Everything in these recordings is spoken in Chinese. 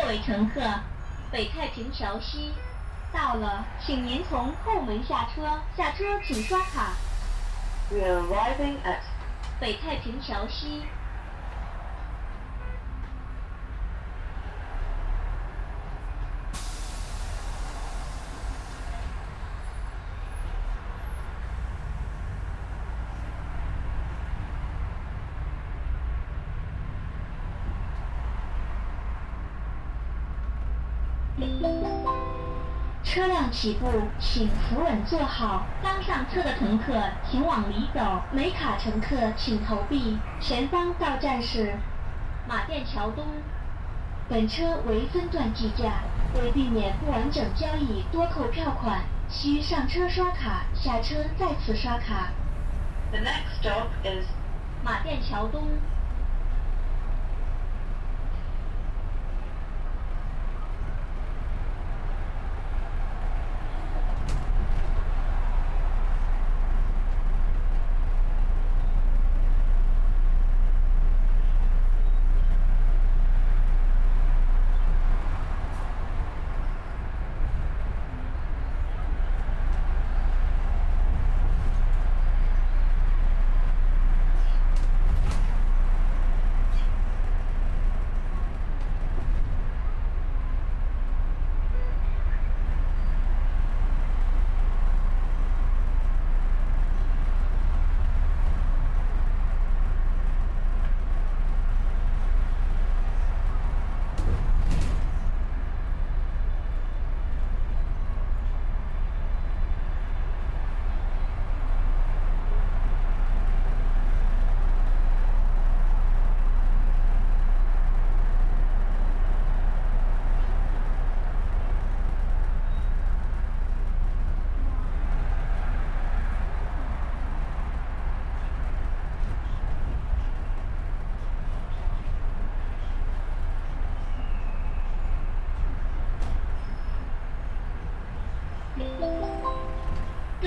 各位乘客，北太平桥西到了，请您从后门下车。下车请刷卡。We are arriving at 北太平桥西。起步，请扶稳坐好。刚上车的乘客请往里走，没卡乘客请投币。前方到站是马甸桥东。本车为分段计价，为避免不完整交易多扣票款，需上车刷卡，下车再次刷卡。the next stop is 马甸桥东。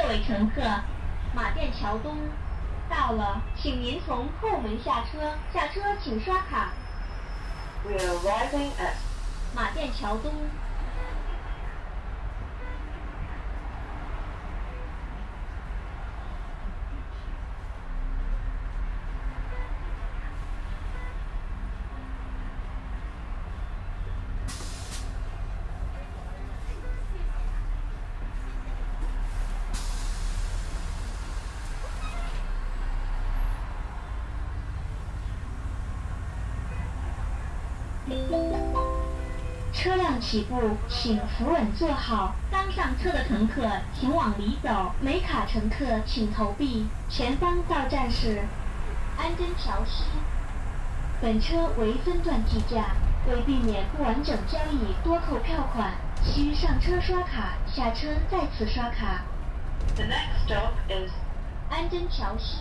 各位乘客，马甸桥东到了，请您从后门下车。下车请刷卡。we are arriving at 马甸桥东。起步，请扶稳坐好。刚上车的乘客请往里走，没卡乘客请投币。前方到站是安贞桥西。本车为分段计价，为避免不完整交易多扣票款，需上车刷卡，下车再次刷卡。the next stop is 安贞桥西。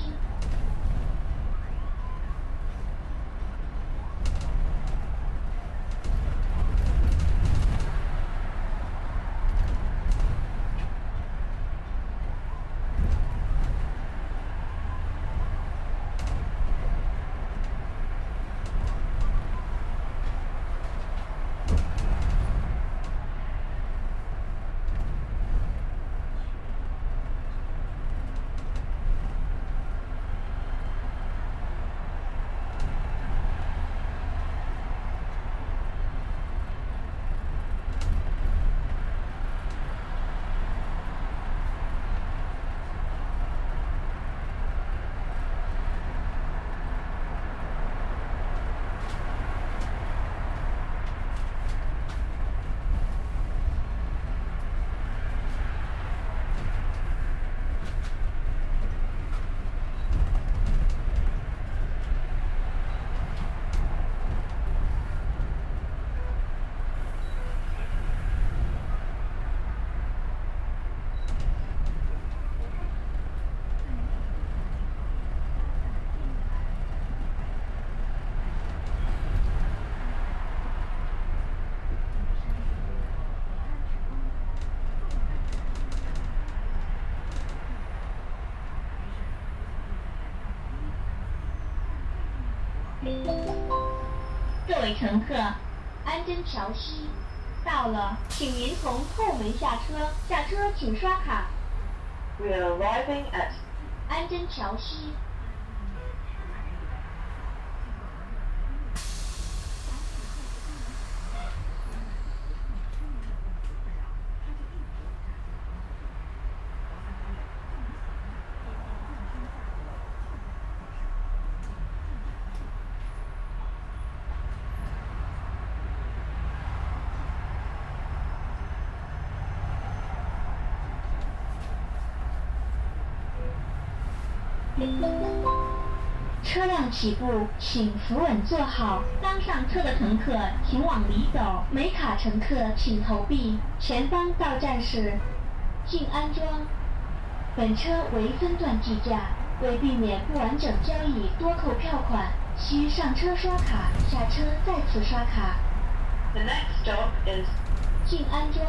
各位乘客，安贞桥西。到了，请您从后门下车，下车请刷卡。We are arriving at 安贞桥西。起步，请扶稳坐好。刚上车的乘客请往里走，没卡乘客请投币。前方到站是静安庄。本车为分段计价，为避免不完整交易多扣票款，需上车刷卡，下车再次刷卡。the next stop is 静安庄。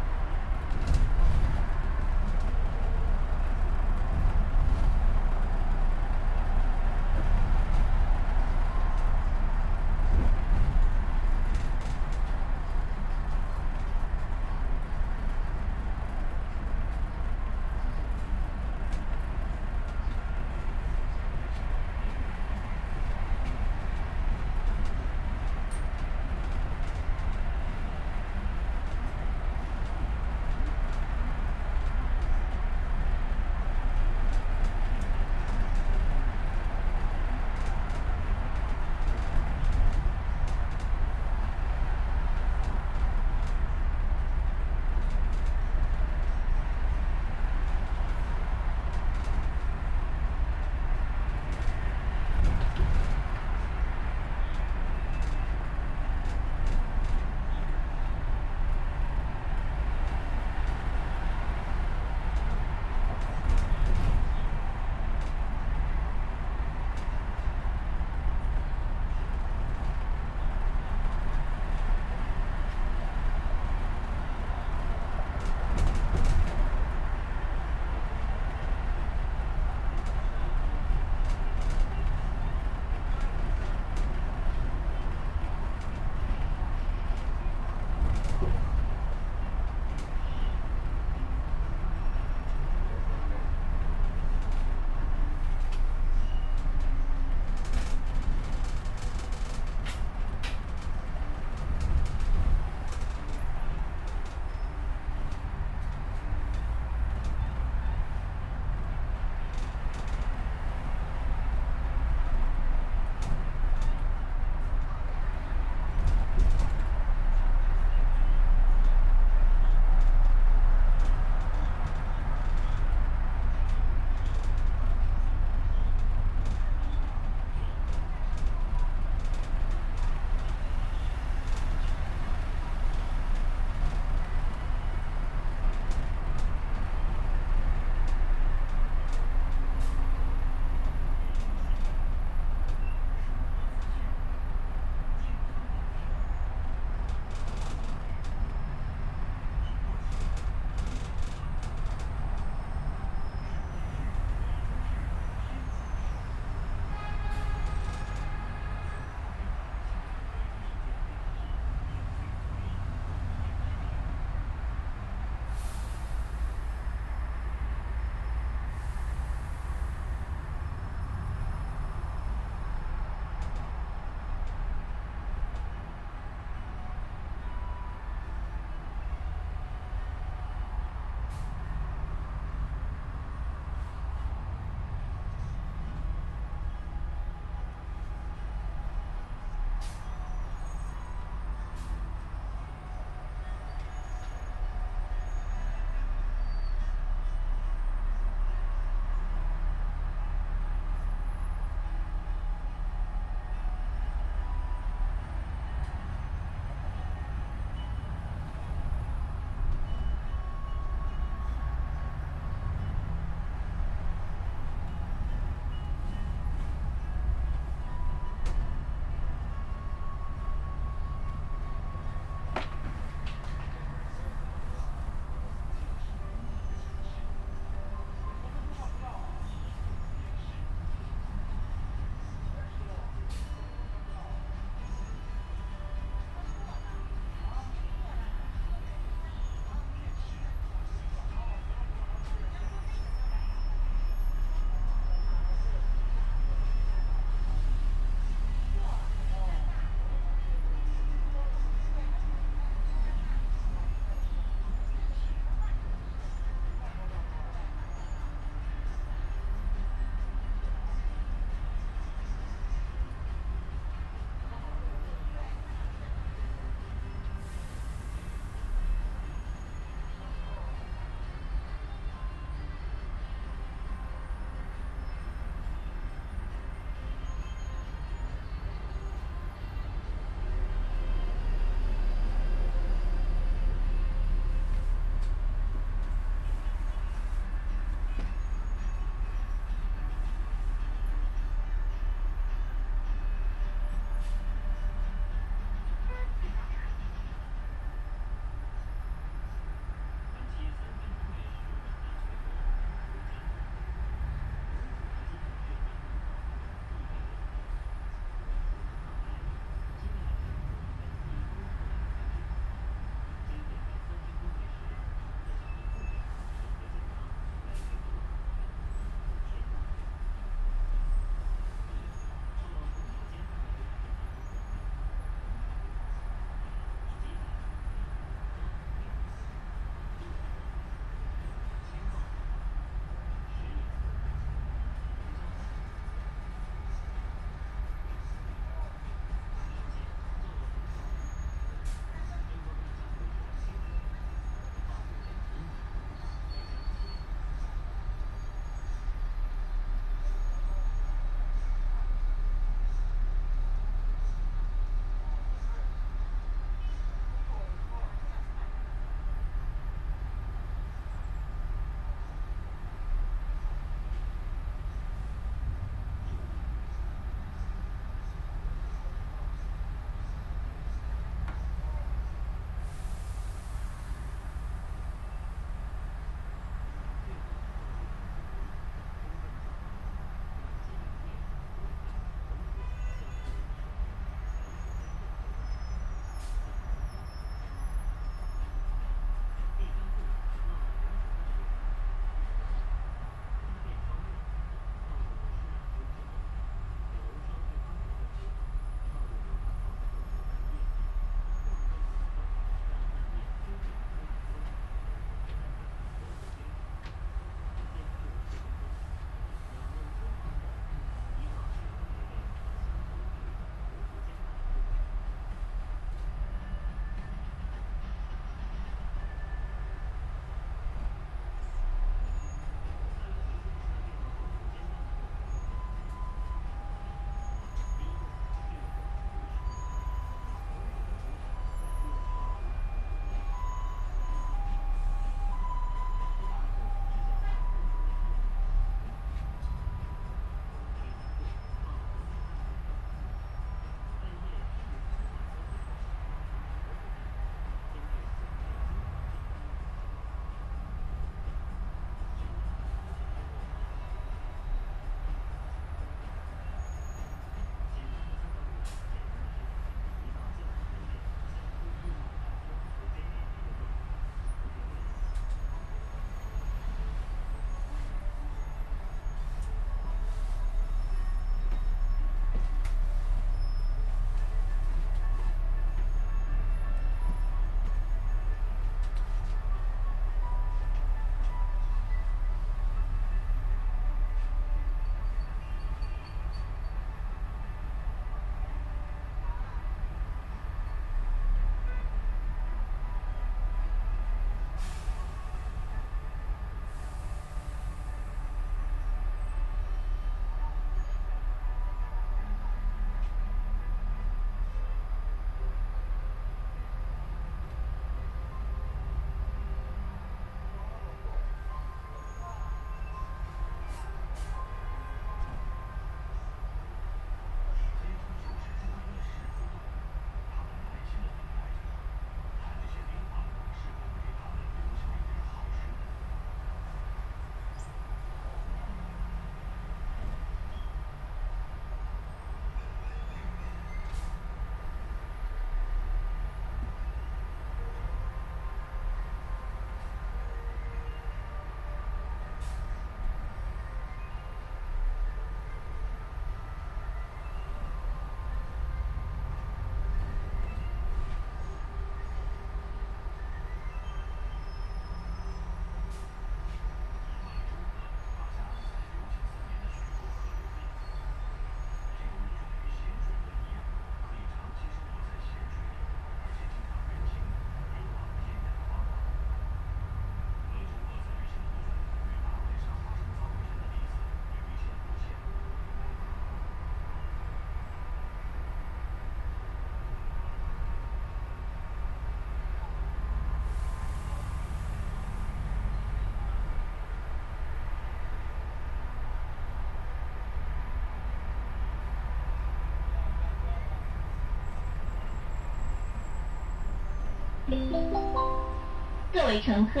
各位乘客，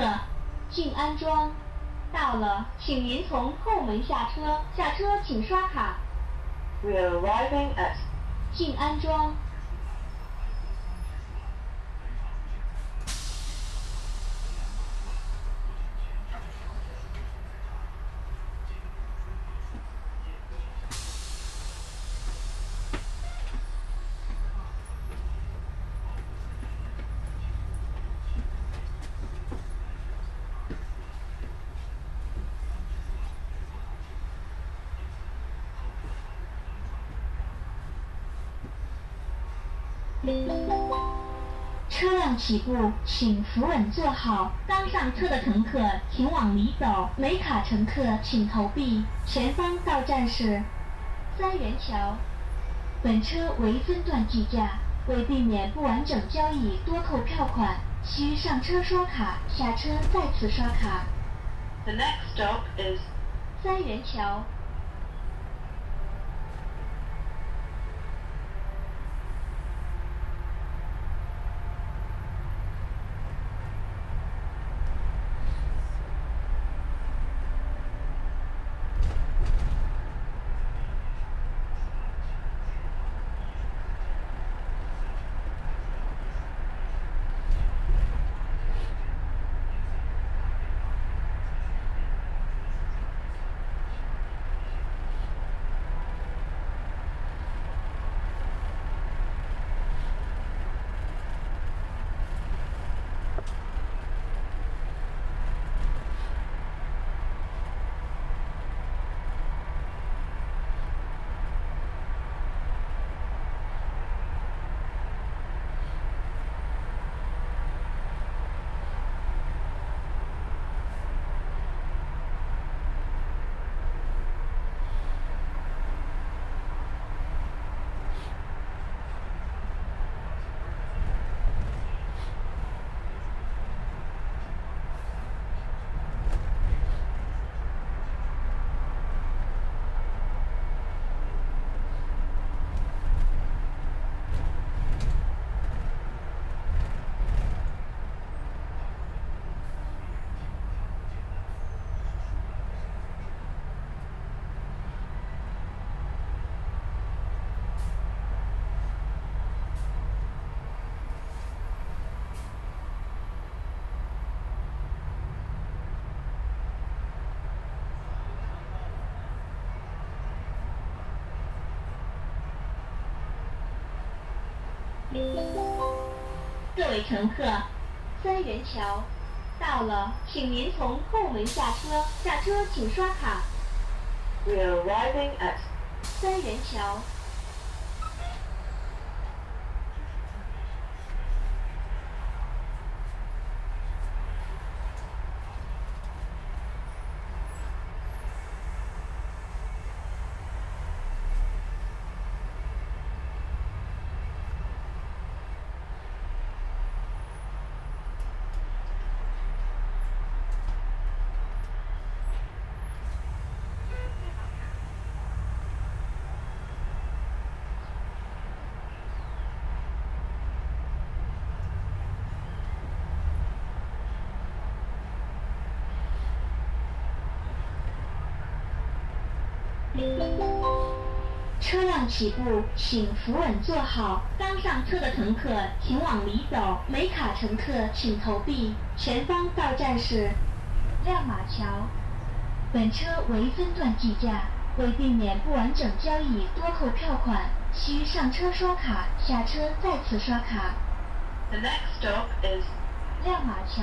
静安庄到了，请您从后门下车。下车请刷卡。We are arriving at 静安庄。车辆起步，请扶稳坐好。刚上车的乘客请往里走，没卡乘客请投币。前方到站是三元桥。本车为分段计价，为避免不完整交易多扣票款，需上车刷卡，下车再次刷卡。the next stop is 三元桥。各位乘客，三元桥到了，请您从后门下车。下车请刷卡。we are arriving at 三元桥。起步，请扶稳坐好。刚上车的乘客请往里走，没卡乘客请投币。前方到站是亮马桥。本车为分段计价，为避免不完整交易多扣票款，需上车刷卡，下车再次刷卡。the next stop is 亮马桥。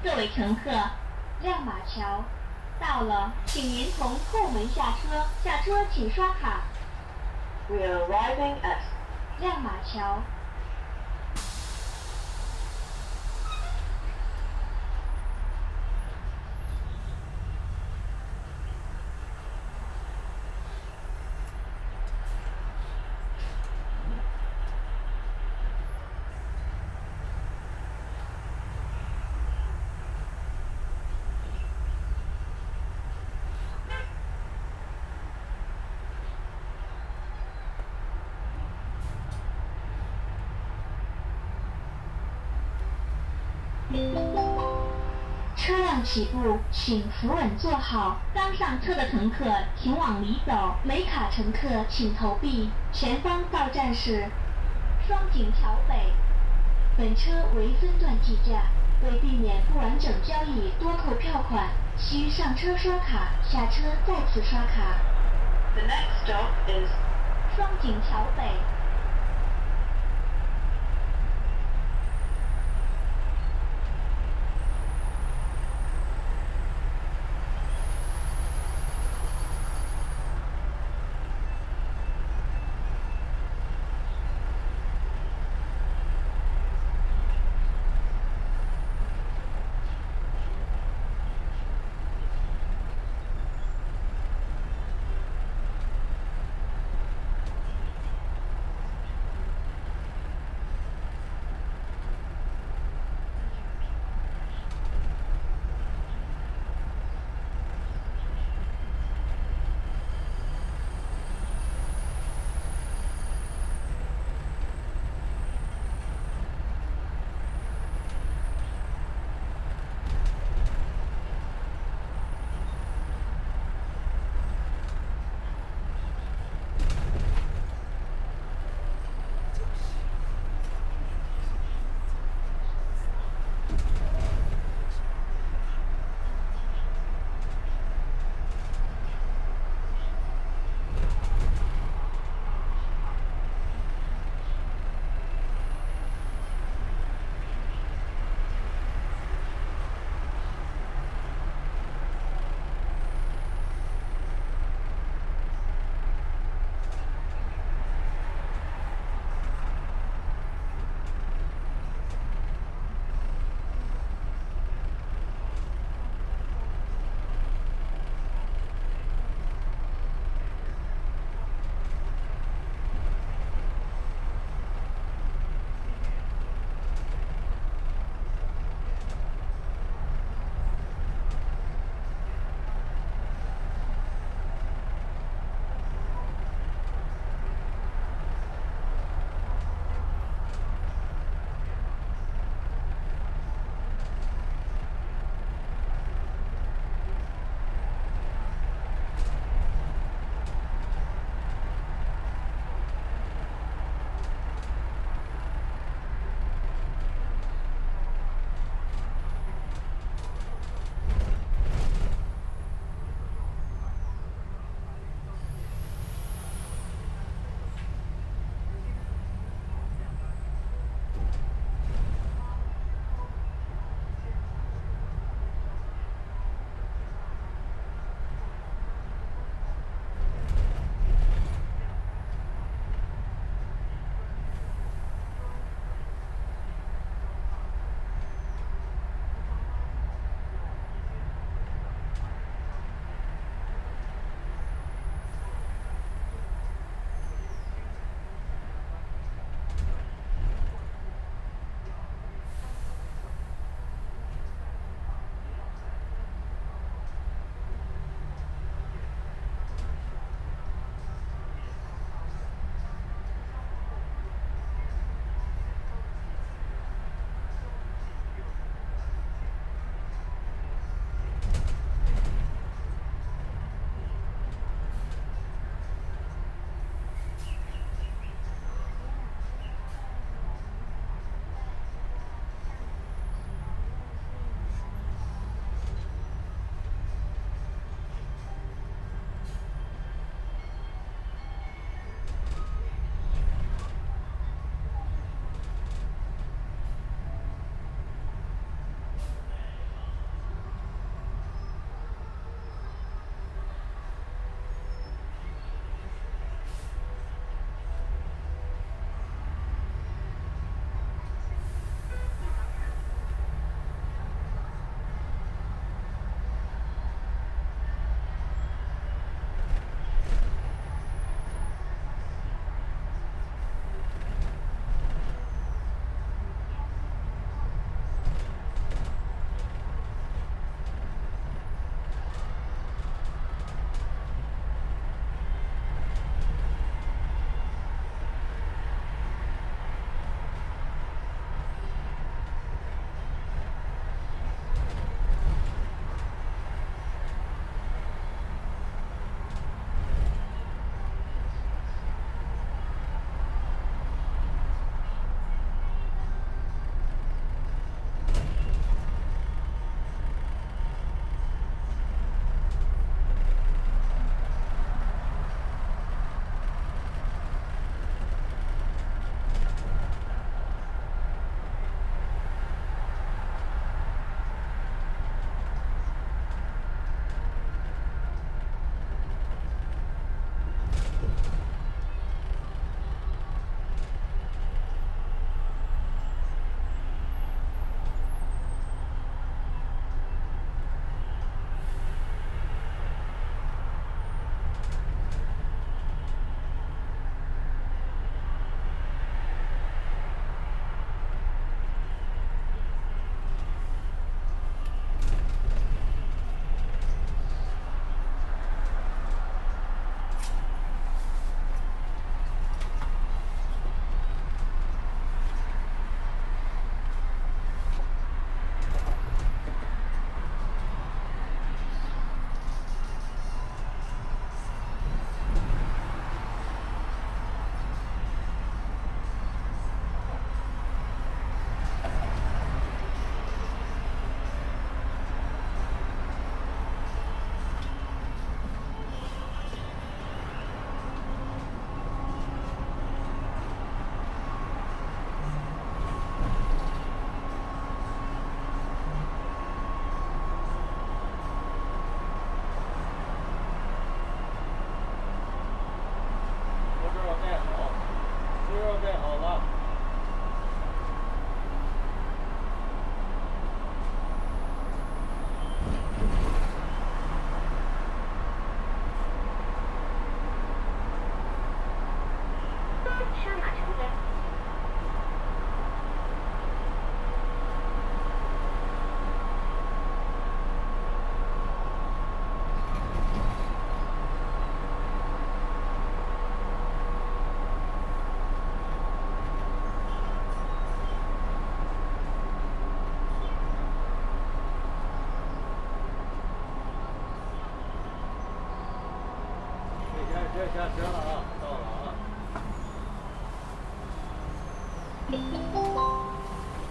各位乘客，亮马桥到了，请您从后门下车。下车请刷卡。We are arriving at 亮马桥。车辆起步，请扶稳坐好。刚上车的乘客请往里走，没卡乘客请投币。前方到站是双井桥北。本车为分段计价，为避免不完整交易多扣票款，需上车刷卡，下车再次刷卡。the next stop is 双井桥北。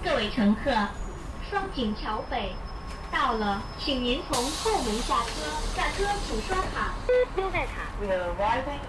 各位乘客，双井桥北到了，请您从后门下车。下车请刷卡，丢在卡。We are arriving.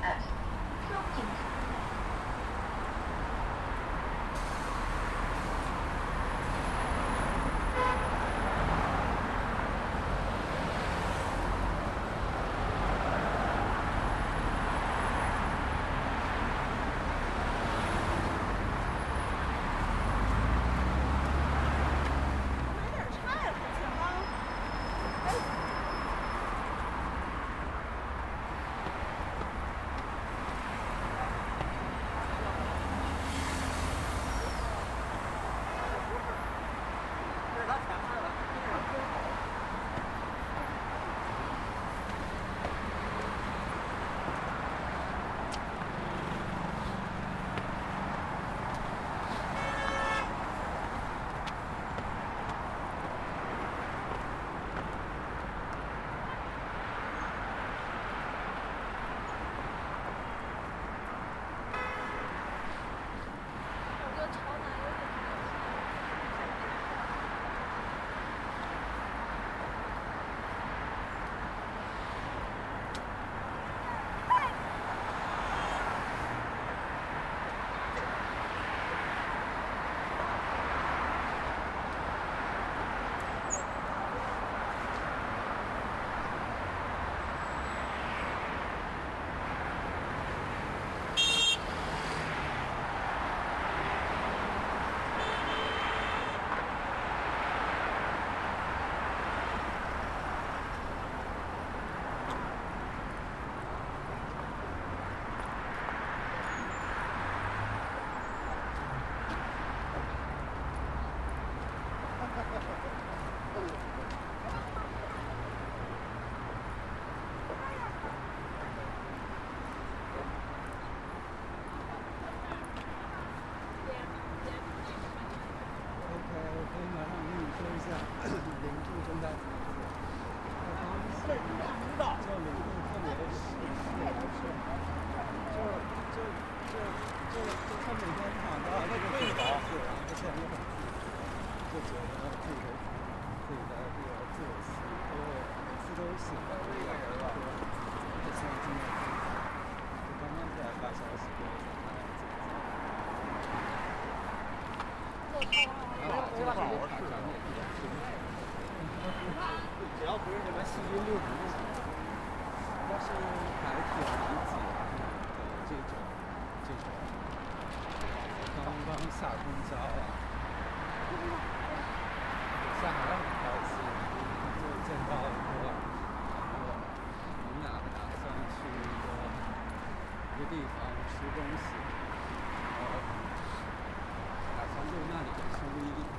下公交了，下公交很高兴，就见到我，然后我们俩打算去一个一个地方吃东西，然后打算用那里的声音。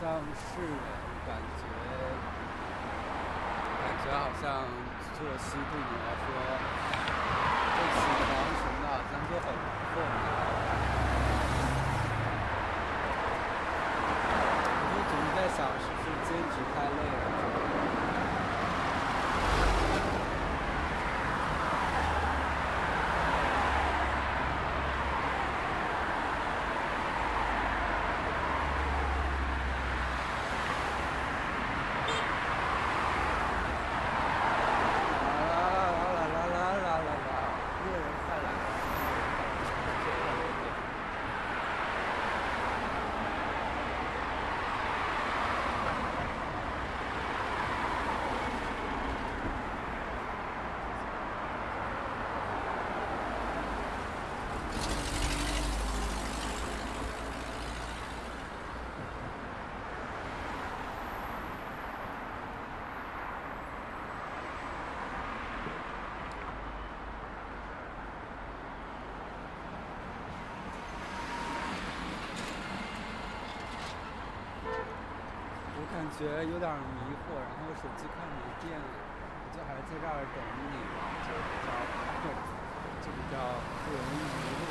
像是感觉，感觉好像作息对你来说，这起床什么的好像就很困难。我就总在想，是不是兼职太累了？感觉有点迷惑，然后手机快没电了，我就还在这儿等你吧，就比较困，就比较不容易迷路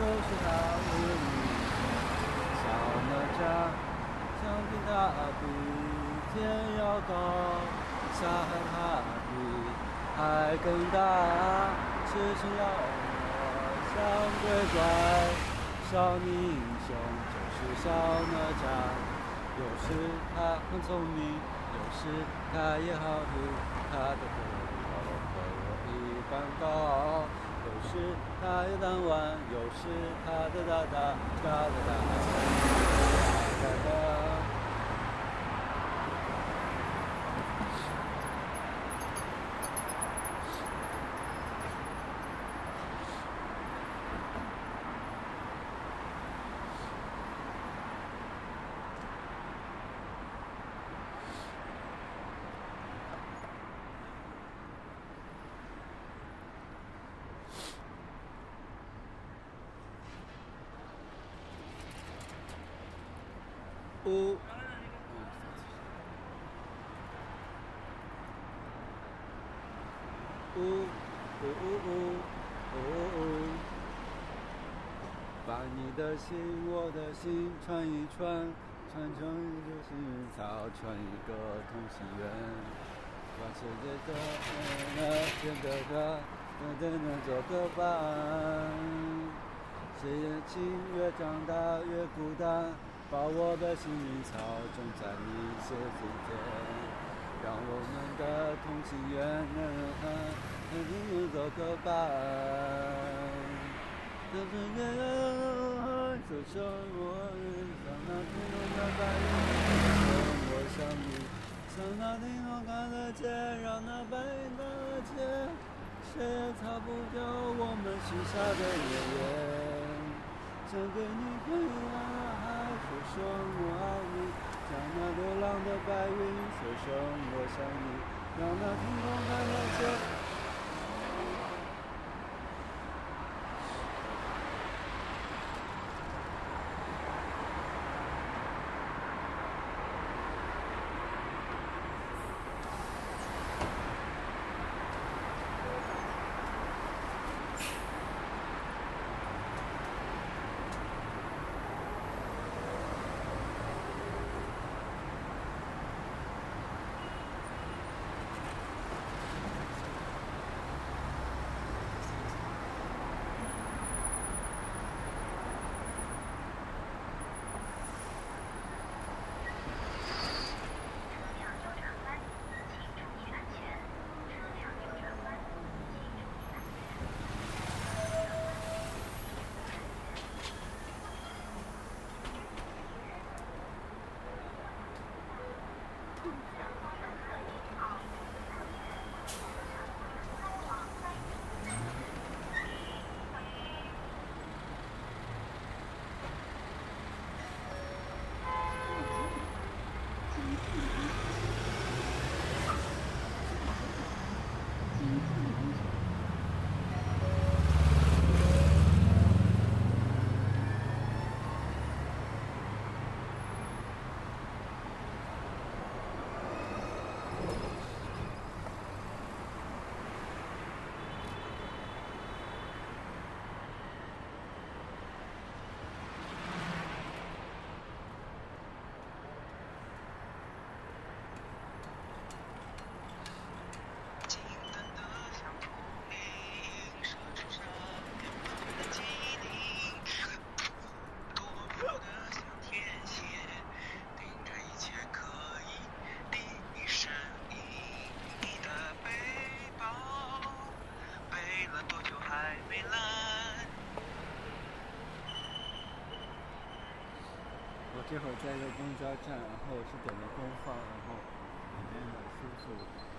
就是他，我有你。小哪吒，想必他比天要高，下海他比海更大。痴情要我像鬼怪，少年英雄就是小哪吒。有时他很聪明，有时他也好赌，他的个头和我一般高。是他也贪玩，有时他的哒哒哒哒哒哒哒哒。呜。呜呜呜呜呜！把你的心，我的心串一串，串成一个幸运草，串一个同心圆。把世界的那天的他，等等能做个伴。谁年轻越长大越孤单。把我的幸运草种在你鞋子间，让我们的同心圆能能做个伴。等着年就像我像那天空的白云，我想你，像那天空看得见，让那白云看得见，谁也擦不掉我们许下的诺言。想给你回答。说声我爱你，像那流浪的白云；说声我想你，让那天空看得见。这会儿在一个公交站，然后是点的东方，然后里面很舒服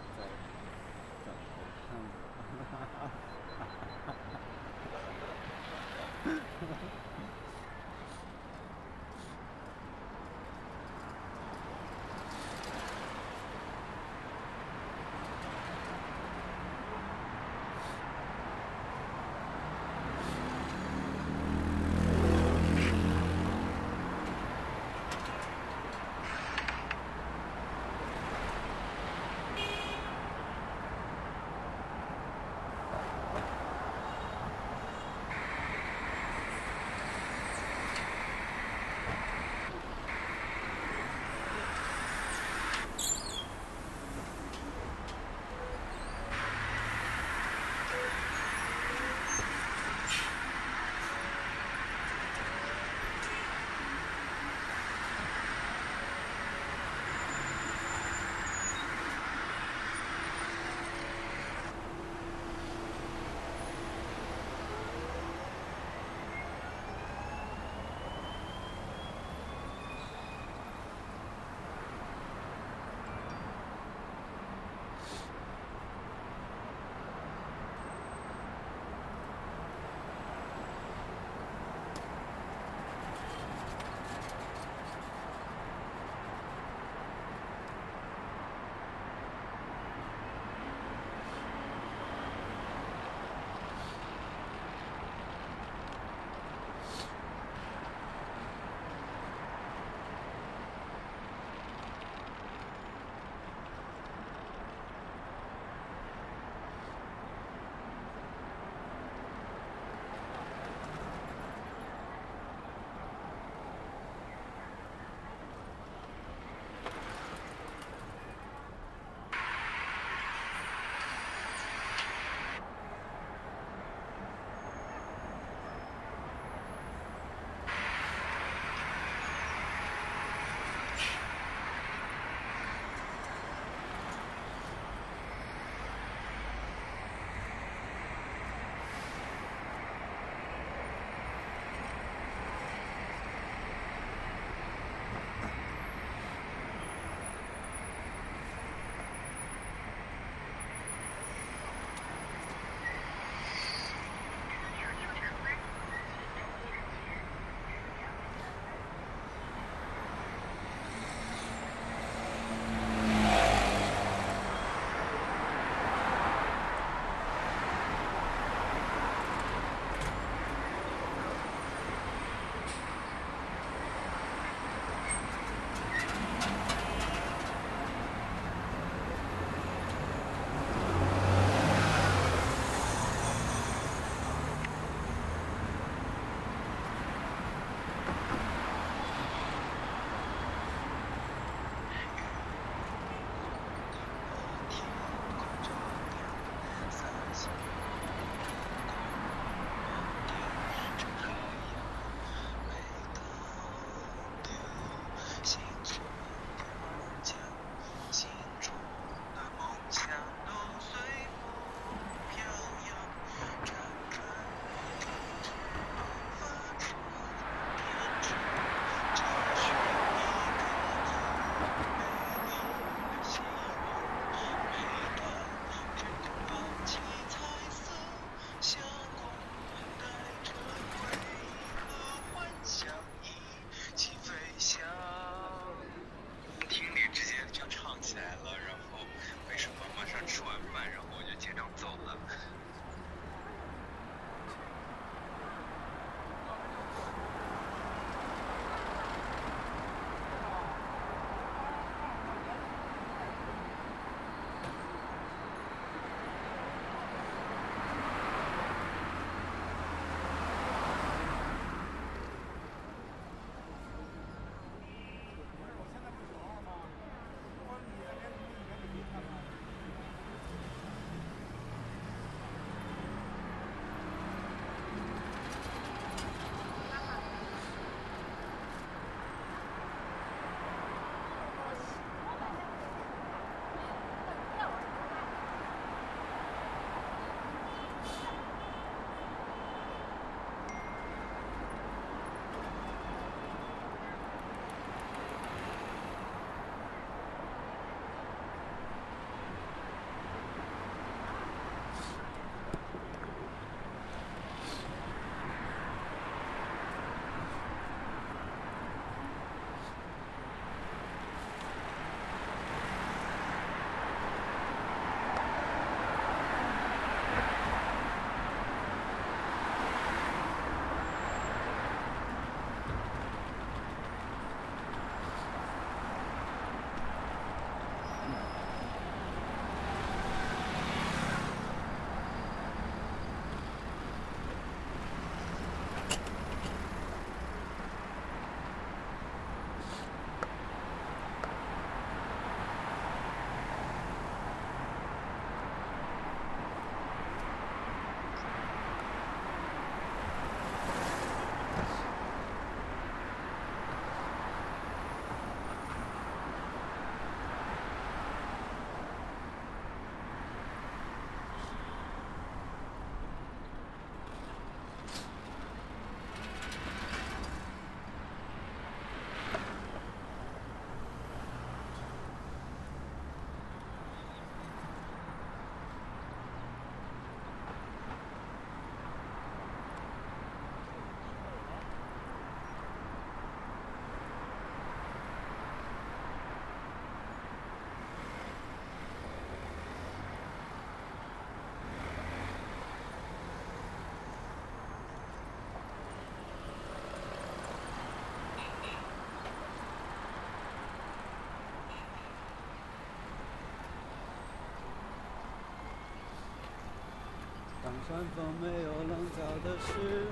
山峰没有棱角的时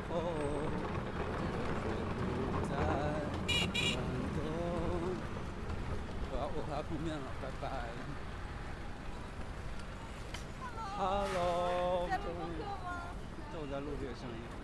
候，不再感动。我要我快要碰面了，拜拜。Hello，在录播客吗？这我在录这个声音。